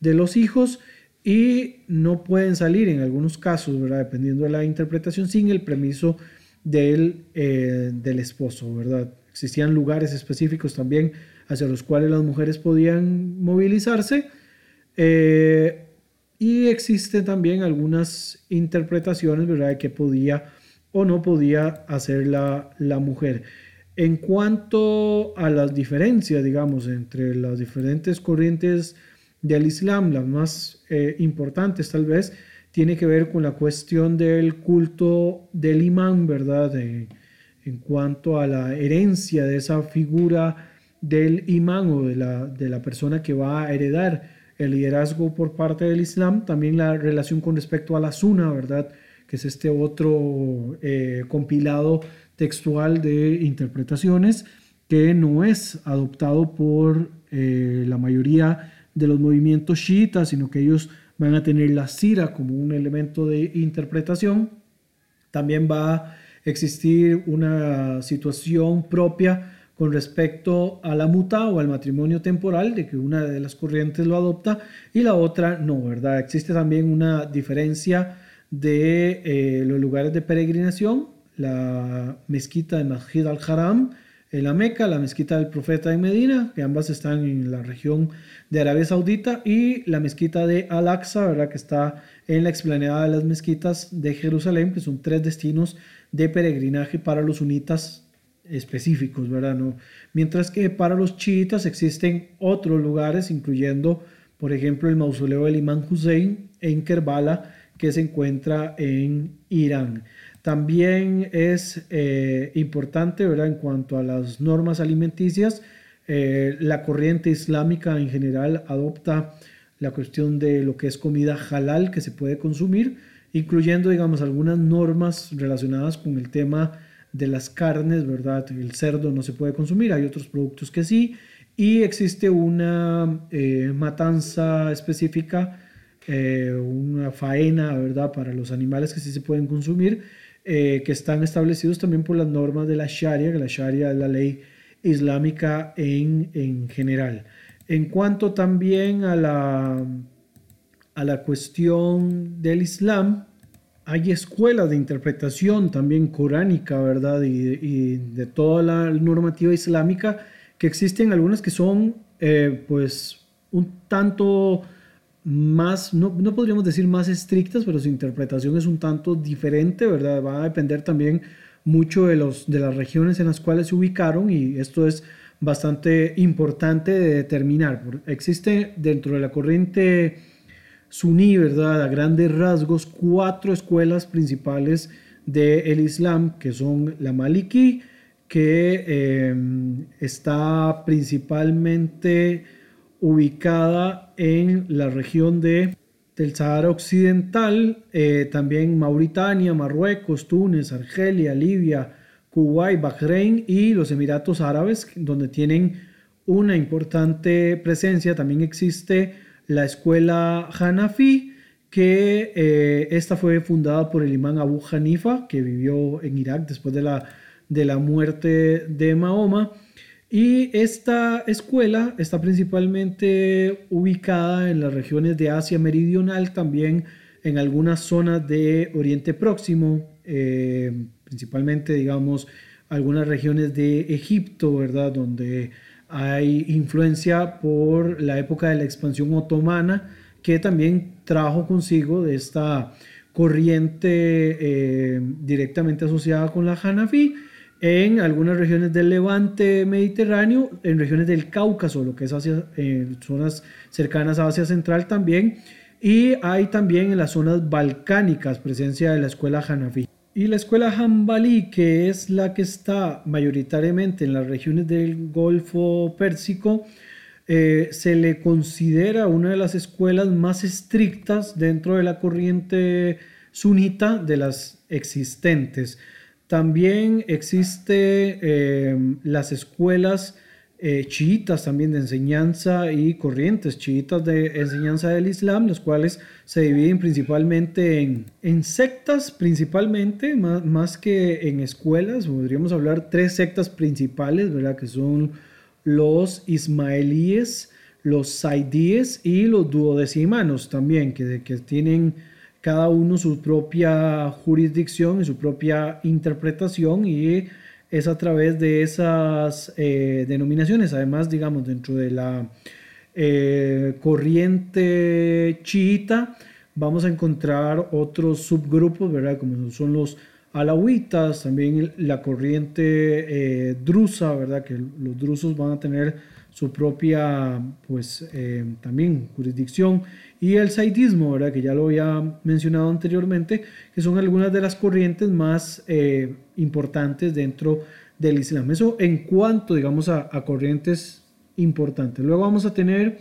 de los hijos y no pueden salir en algunos casos, ¿verdad? Dependiendo de la interpretación, sin el permiso del, eh, del esposo, ¿verdad? Existían lugares específicos también hacia los cuales las mujeres podían movilizarse. Eh, y existen también algunas interpretaciones, ¿verdad?, de que podía o no podía hacer la, la mujer. En cuanto a las diferencias, digamos, entre las diferentes corrientes del Islam, las más eh, importantes tal vez, tiene que ver con la cuestión del culto del imán, ¿verdad? en cuanto a la herencia de esa figura del imán o de la, de la persona que va a heredar el liderazgo por parte del Islam, también la relación con respecto a la Sunna, ¿verdad? Que es este otro eh, compilado textual de interpretaciones que no es adoptado por eh, la mayoría de los movimientos chiitas, sino que ellos van a tener la sira como un elemento de interpretación. También va a existir una situación propia con respecto a la muta o al matrimonio temporal, de que una de las corrientes lo adopta y la otra no, ¿verdad? Existe también una diferencia de eh, los lugares de peregrinación, la mezquita de Masjid al-Haram en la Meca, la mezquita del profeta en Medina, que ambas están en la región de Arabia Saudita, y la mezquita de Al-Aqsa, ¿verdad? que está en la explanada de las mezquitas de Jerusalén, que son tres destinos de peregrinaje para los sunitas específicos, ¿verdad? ¿No? Mientras que para los chiitas existen otros lugares, incluyendo, por ejemplo, el mausoleo del imán Hussein en Kerbala, que se encuentra en Irán. También es eh, importante, ¿verdad? En cuanto a las normas alimenticias, eh, la corriente islámica en general adopta la cuestión de lo que es comida halal que se puede consumir, incluyendo, digamos, algunas normas relacionadas con el tema de las carnes, ¿verdad? El cerdo no se puede consumir, hay otros productos que sí, y existe una eh, matanza específica, una faena, ¿verdad? Para los animales que sí se pueden consumir, eh, que están establecidos también por las normas de la Sharia, que la Sharia es la ley islámica en, en general. En cuanto también a la, a la cuestión del Islam, hay escuelas de interpretación también coránica, ¿verdad? Y, de toda la normativa islámica, que existen algunas que son, eh, pues, un tanto más, no, no, podríamos decir más estrictas, pero su interpretación es un tanto diferente, ¿verdad? Va a depender también mucho de, los, de las regiones en las cuales se ubicaron y esto es bastante importante de determinar. Existe dentro de la corriente suní, ¿verdad? A grandes rasgos, cuatro escuelas principales del Islam, que son la Maliki, que em, está principalmente ubicada en la región de, del Sahara Occidental, eh, también Mauritania, Marruecos, Túnez, Argelia, Libia, Kuwait, Bahrein y los Emiratos Árabes, donde tienen una importante presencia. También existe la escuela Hanafi, que eh, esta fue fundada por el imán Abu Hanifa, que vivió en Irak después de la, de la muerte de Mahoma. Y esta escuela está principalmente ubicada en las regiones de Asia Meridional, también en algunas zonas de Oriente Próximo, eh, principalmente, digamos, algunas regiones de Egipto, ¿verdad? Donde hay influencia por la época de la expansión otomana, que también trajo consigo de esta corriente eh, directamente asociada con la Hanafi en algunas regiones del levante mediterráneo, en regiones del Cáucaso, lo que es hacia, zonas cercanas a Asia Central también, y hay también en las zonas balcánicas presencia de la escuela Hanafi. Y la escuela Hanbali, que es la que está mayoritariamente en las regiones del Golfo Pérsico, eh, se le considera una de las escuelas más estrictas dentro de la corriente sunita de las existentes. También existe eh, las escuelas eh, chiitas también de enseñanza y corrientes chiitas de enseñanza del Islam, las cuales se dividen principalmente en, en sectas, principalmente, más, más, que en escuelas. Podríamos hablar tres sectas principales, ¿verdad? Que son los ismaelíes, los saidíes y los duodecimanos también, que, que tienen cada uno su propia jurisdicción y su propia interpretación y es a través de esas eh, denominaciones. Además, digamos, dentro de la eh, corriente chiita, vamos a encontrar otros subgrupos, ¿verdad? Como son los alawitas, también la corriente eh, drusa, ¿verdad? Que los drusos van a tener su propia, pues, también jurisdicción. Y el saidismo, ¿verdad? Que ya lo había mencionado anteriormente, que son algunas de las corrientes más eh, importantes dentro del Islam. Eso en cuanto, digamos, a, corrientes importantes. Luego vamos a tener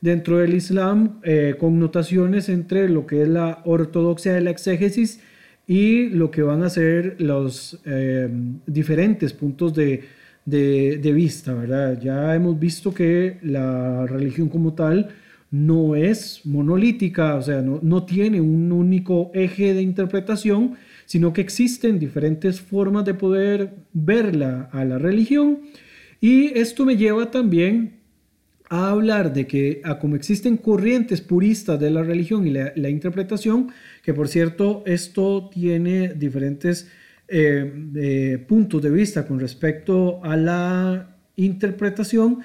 dentro del Islam eh, connotaciones entre lo que es la ortodoxia de la exégesis y lo que van a ser los eh, diferentes puntos de, de, vista, ¿verdad? Ya hemos visto que la religión como tal no es monolítica, o sea, no, no tiene un único eje de interpretación, sino que existen diferentes formas de poder verla a la religión. Y esto me lleva también a hablar de que, a como existen corrientes puristas de la religión y la, interpretación, que por cierto, esto tiene diferentes eh, eh, puntos de vista con respecto a la interpretación.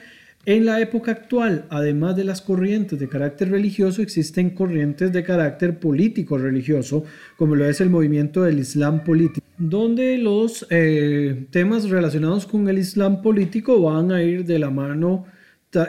En la época actual, además de las corrientes de carácter religioso, existen corrientes de carácter político religioso, como lo es el movimiento del Islam político, donde los eh, temas relacionados con el Islam político van a ir de la mano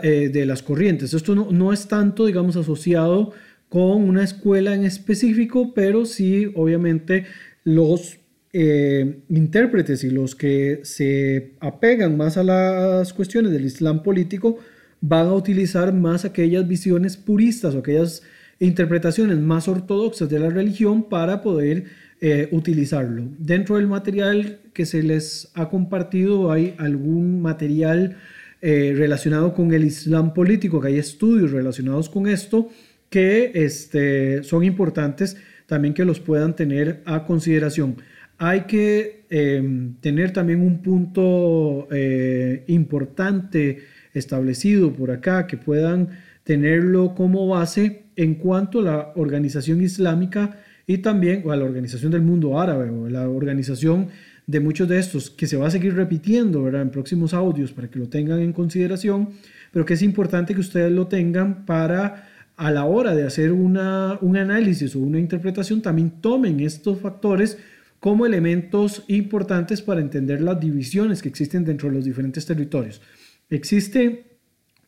eh, de las corrientes. Esto no, es tanto, digamos, asociado con una escuela en específico, pero sí, obviamente, los eh, intérpretes y los que se apegan más a las cuestiones del Islam político van a utilizar más aquellas visiones puristas o aquellas interpretaciones más ortodoxas de la religión para poder eh, utilizarlo. Dentro del material que se les ha compartido hay algún material eh, relacionado con el Islam político, hay estudios relacionados con esto que este, son importantes también que los puedan tener a consideración. Hay que em, tener también un punto eh, importante establecido por acá, que puedan tenerlo como base en cuanto a la organización islámica y también a la organización del mundo árabe o la organización de muchos de estos que se va a seguir repitiendo ¿verdad? en próximos audios para que lo tengan en consideración, pero que es importante que ustedes lo tengan para a la hora de hacer una, un análisis o una interpretación también tomen estos factores como elementos importantes para entender las divisiones que existen dentro de los diferentes territorios. Existe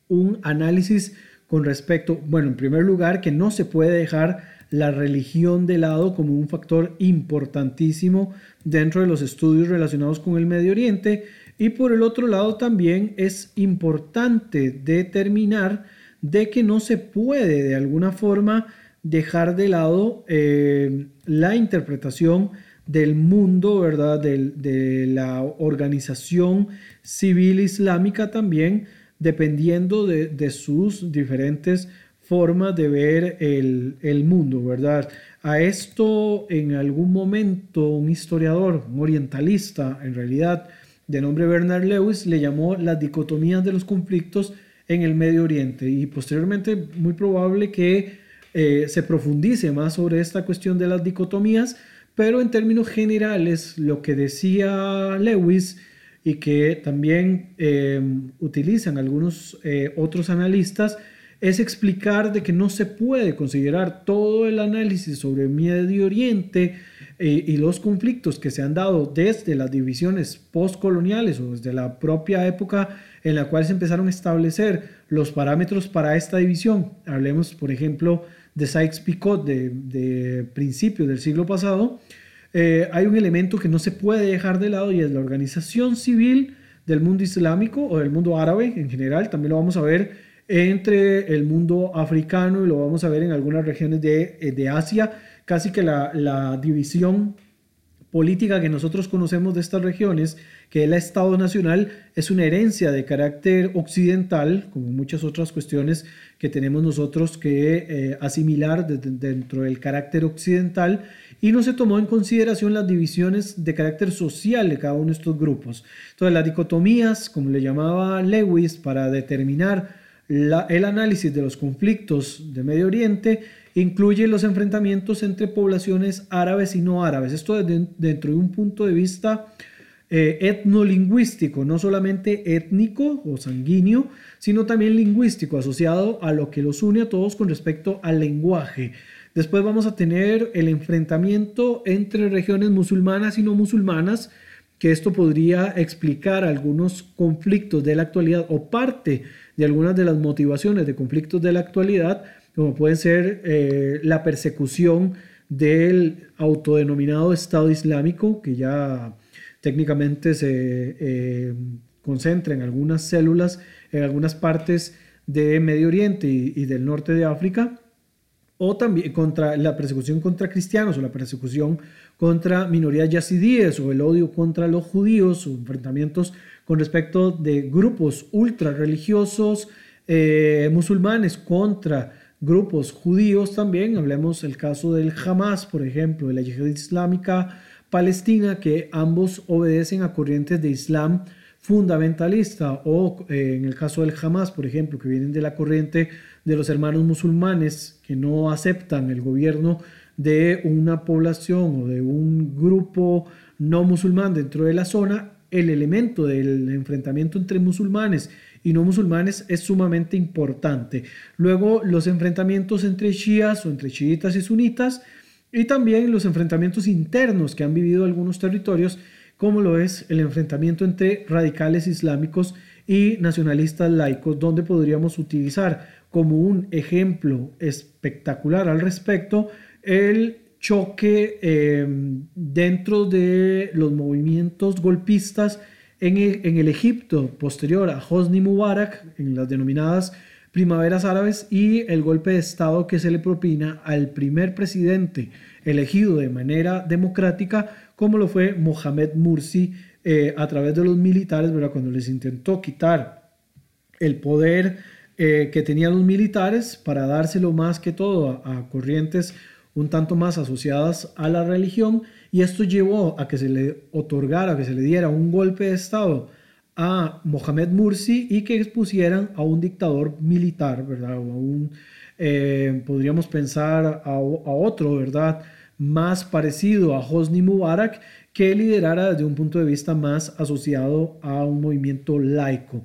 un análisis con respecto, bueno, en primer lugar, que no se puede dejar la religión de lado como un factor importantísimo dentro de los estudios relacionados con el Medio Oriente y por el otro lado también es importante determinar de que no se puede de alguna forma dejar de lado eh, la interpretación del mundo, ¿verdad? de la organización civil islámica también, dependiendo de, de sus diferentes forma de ver el, mundo, ¿verdad? A esto en algún momento un historiador, un orientalista en realidad, de nombre Bernard Lewis, le llamó las dicotomías de los conflictos en el Medio Oriente y posteriormente muy probable que eh, se profundice más sobre esta cuestión de las dicotomías, pero en términos generales lo que decía Lewis y que también eh, utilizan algunos eh, otros analistas es explicar de que no se puede considerar todo el análisis sobre Medio Oriente eh, y los conflictos que se han dado desde las divisiones postcoloniales o desde la propia época en la cual se empezaron a establecer los parámetros para esta división. Hablemos, por ejemplo, de Sykes-Picot de, de principios del siglo pasado. Eh, hay un elemento que no se puede dejar de lado y es la organización civil del mundo islámico o del mundo árabe en general. También lo vamos a ver entre el mundo africano y lo vamos a ver en algunas regiones de, eh, de Asia, casi que la, la, división política que nosotros conocemos de estas regiones, que el Estado Nacional, es una herencia de carácter occidental, como muchas otras cuestiones que tenemos nosotros que eh, asimilar dentro del carácter occidental, y no se tomó en consideración las divisiones de carácter social de cada uno de estos grupos. Entonces, las dicotomías, como le llamaba Lewis, para determinar el análisis de los conflictos de Medio Oriente incluye los enfrentamientos entre poblaciones árabes y no árabes. Esto desde, dentro de un punto de vista eh, etnolingüístico, no solamente étnico o sanguíneo, sino también lingüístico, asociado a lo que los une a todos con respecto al lenguaje. Después vamos a tener el enfrentamiento entre regiones musulmanas y no musulmanas, que esto podría explicar algunos conflictos de la actualidad o parte de algunas de las motivaciones de conflictos de la actualidad, como pueden ser eh, la persecución del autodenominado Estado Islámico, que ya técnicamente se eh, concentra en algunas células, en algunas partes de Medio Oriente y, del norte de África, o también contra la persecución contra cristianos o la persecución contra minorías yazidíes o el odio contra los judíos o enfrentamientos con respecto de grupos ultra religiosos eh, musulmanes contra grupos judíos también. Hablemos el caso del Hamas, por ejemplo, de la yihad islámica palestina, que ambos obedecen a corrientes de Islam fundamentalista o eh, en el caso del Hamas, por ejemplo, que vienen de la corriente de los hermanos musulmanes que no aceptan el gobierno de una población o de un grupo no musulmán dentro de la zona, el elemento del enfrentamiento entre musulmanes y no musulmanes es sumamente importante. Luego los enfrentamientos entre chiías o entre chiitas y sunitas y también los enfrentamientos internos que han vivido algunos territorios, como lo es el enfrentamiento entre radicales islámicos y nacionalistas laicos, donde podríamos utilizar como un ejemplo espectacular al respecto el choque eh, dentro de los movimientos golpistas en el, Egipto posterior a Hosni Mubarak, en las denominadas primaveras árabes, y el golpe de Estado que se le propina al primer presidente elegido de manera democrática, como lo fue Mohamed Mursi, eh, a través de los militares, ¿verdad? cuando les intentó quitar el poder eh, que tenían los militares para dárselo más que todo a corrientes un tanto más asociadas a la religión y esto llevó a que se le otorgara, que se le diera un golpe de Estado a Mohamed Mursi y que expusieran a un dictador militar, ¿verdad? O eh, podríamos pensar a, a, otro, ¿verdad? Más parecido a Hosni Mubarak, que liderara desde un punto de vista más asociado a un movimiento laico.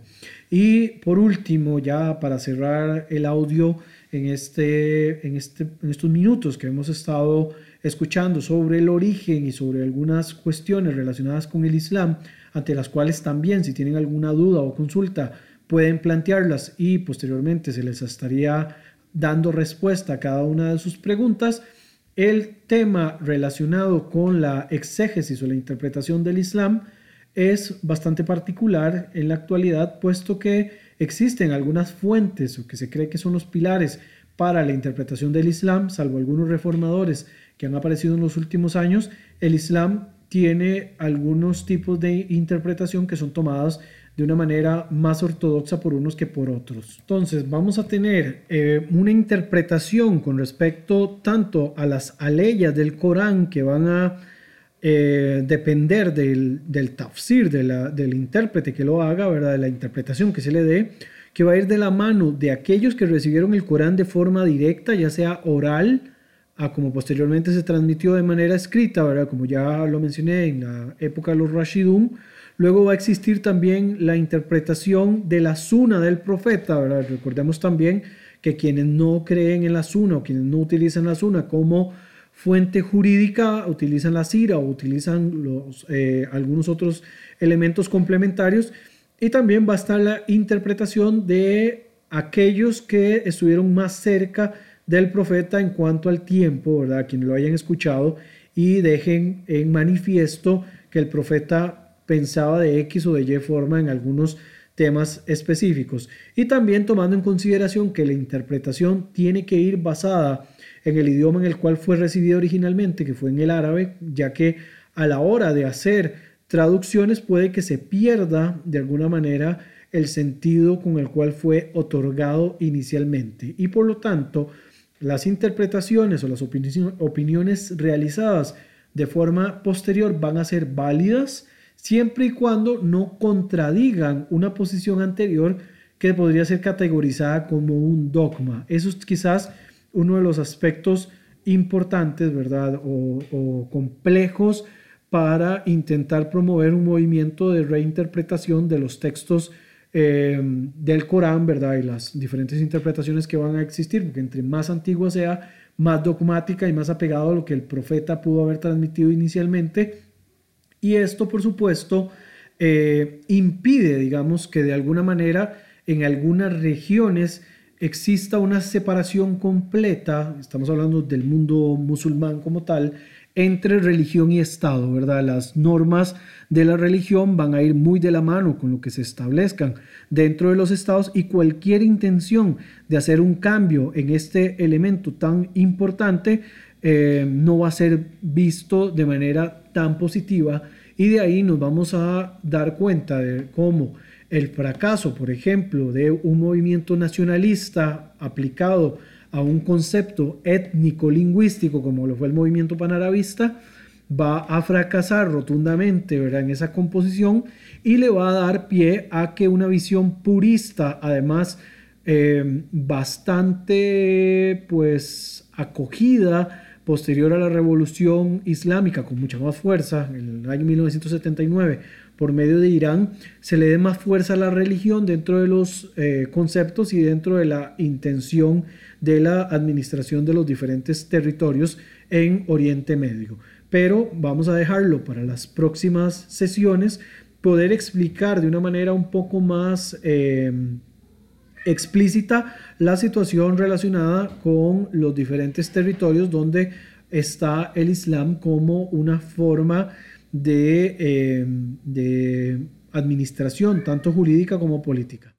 Y por último, ya para cerrar el audio, en, este, en, este, en estos minutos que hemos estado escuchando sobre el origen y sobre algunas cuestiones relacionadas con el Islam, ante las cuales también si tienen alguna duda o consulta pueden plantearlas y posteriormente se les estaría dando respuesta a cada una de sus preguntas. El tema relacionado con la exégesis o la interpretación del Islam es bastante particular en la actualidad, puesto que Existen algunas fuentes o que se cree que son los pilares para la interpretación del Islam, salvo algunos reformadores que han aparecido en los últimos años, el Islam tiene algunos tipos de interpretación que son tomadas de una manera más ortodoxa por unos que por otros. Entonces vamos a tener eh, una interpretación con respecto tanto a las aleyas del Corán que van a eh, depender del, del tafsir, de del intérprete que lo haga, ¿verdad? de la interpretación que se le dé, que va a ir de la mano de aquellos que recibieron el Corán de forma directa, ya sea oral, a como posteriormente se transmitió de manera escrita, ¿verdad? como ya lo mencioné en la época de los Rashidun. Luego va a existir también la interpretación de la suna del profeta. ¿verdad? Recordemos también que quienes no creen en la suna o quienes no utilizan la suna como fuente jurídica, utilizan la CIRA o utilizan eh, algunos otros elementos complementarios y también va a estar la interpretación de aquellos que estuvieron más cerca del profeta en cuanto al tiempo, ¿verdad? Quienes lo hayan escuchado y dejen en manifiesto que el profeta pensaba de X o de Y forma en algunos temas específicos. Y también tomando en consideración que la interpretación tiene que ir basada en el idioma en el cual fue recibido originalmente, que fue en el árabe, ya que a la hora de hacer traducciones puede que se pierda de alguna manera el sentido con el cual fue otorgado inicialmente. Y por lo tanto, las interpretaciones o las opiniones realizadas de forma posterior van a ser válidas siempre y cuando no contradigan una posición anterior que podría ser categorizada como un dogma. Eso es quizás uno de los aspectos importantes, ¿verdad? O, complejos para intentar promover un movimiento de reinterpretación de los textos eh, del Corán, ¿verdad? Y las diferentes interpretaciones que van a existir, porque entre más antigua sea, más dogmática y más apegado a lo que el profeta pudo haber transmitido inicialmente. Y esto, por supuesto, eh, impide, digamos, que de alguna manera en algunas regiones exista una separación completa, estamos hablando del mundo musulmán como tal, entre religión y Estado, ¿verdad? Las normas de la religión van a ir muy de la mano con lo que se establezcan dentro de los estados y cualquier intención de hacer un cambio en este elemento tan importante eh, no va a ser visto de manera tan positiva y de ahí nos vamos a dar cuenta de cómo el fracaso, por ejemplo, de un movimiento nacionalista aplicado a un concepto étnico-lingüístico como lo fue el movimiento panarabista, va a fracasar rotundamente ¿verdad? en esa composición y le va a dar pie a que una visión purista, además eh, bastante pues acogida posterior a la revolución islámica con mucha más fuerza, en el año 1979, por medio de Irán, se le dé más fuerza a la religión dentro de los eh, conceptos y dentro de la intención de la administración de los diferentes territorios en Oriente Medio. Pero vamos a dejarlo para las próximas sesiones, poder explicar de una manera un poco más eh, explícita la situación relacionada con los diferentes territorios donde está el Islam como una forma de, eh, de administración, tanto jurídica como política.